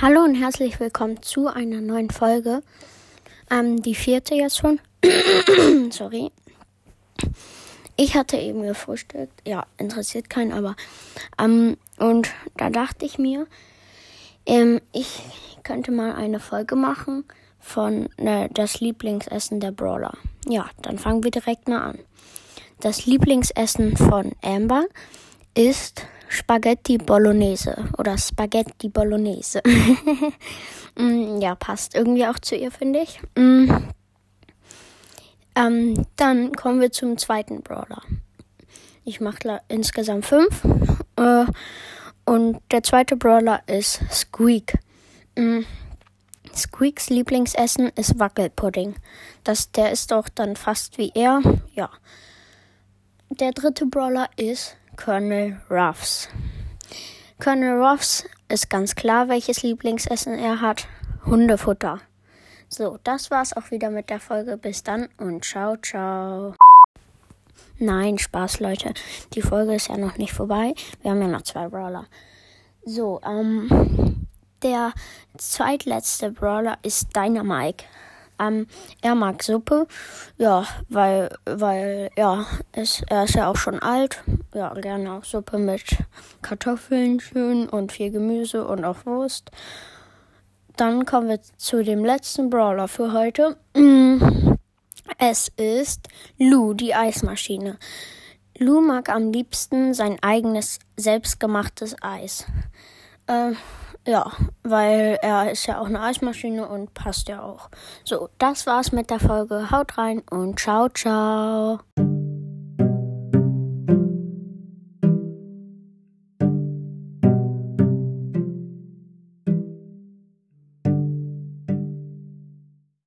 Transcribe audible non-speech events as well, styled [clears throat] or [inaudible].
Hallo und herzlich willkommen zu einer neuen Folge. Ähm, die vierte jetzt schon. [coughs] Sorry. Ich hatte eben gefrühstückt. Ja, interessiert keinen, aber. Ähm, und da dachte ich mir, ähm, ich könnte mal eine Folge machen von äh, das Lieblingsessen der Brawler. Ja, dann fangen wir direkt mal an. Das Lieblingsessen von Amber ist Spaghetti Bolognese oder Spaghetti Bolognese. [laughs] Mm, ja, passt irgendwie auch zu ihr, finde ich. Mm. Ähm, dann kommen wir zum zweiten Brawler. Ich mache insgesamt fünf. Äh, und der zweite Brawler ist Squeak. Mm. Squeaks Lieblingsessen ist Wackelpudding. Das, der ist doch dann fast wie er. Ja. Der dritte Brawler ist Colonel Ruffs. Colonel Ruffs ist ganz klar, welches Lieblingsessen er hat. Hundefutter. So, das war's auch wieder mit der Folge. Bis dann und ciao, ciao. Nein, Spaß, Leute. Die Folge ist ja noch nicht vorbei. Wir haben ja noch zwei Brawler. So, ähm, der zweitletzte Brawler ist Dynamike. Ähm, er mag Suppe, ja, weil, weil, ja, ist, er ist ja auch schon alt. Ja, gerne auch Suppe mit Kartoffeln schön und viel Gemüse und auch Wurst. Dann kommen wir zu dem letzten Brawler für heute. [clears throat] Es ist Lou, die Eismaschine. Lou mag am liebsten sein eigenes selbstgemachtes Eis. Äh, ja, weil er ist ja auch eine Eismaschine und passt ja auch. So, das war's mit der Folge. Haut rein und ciao, ciao.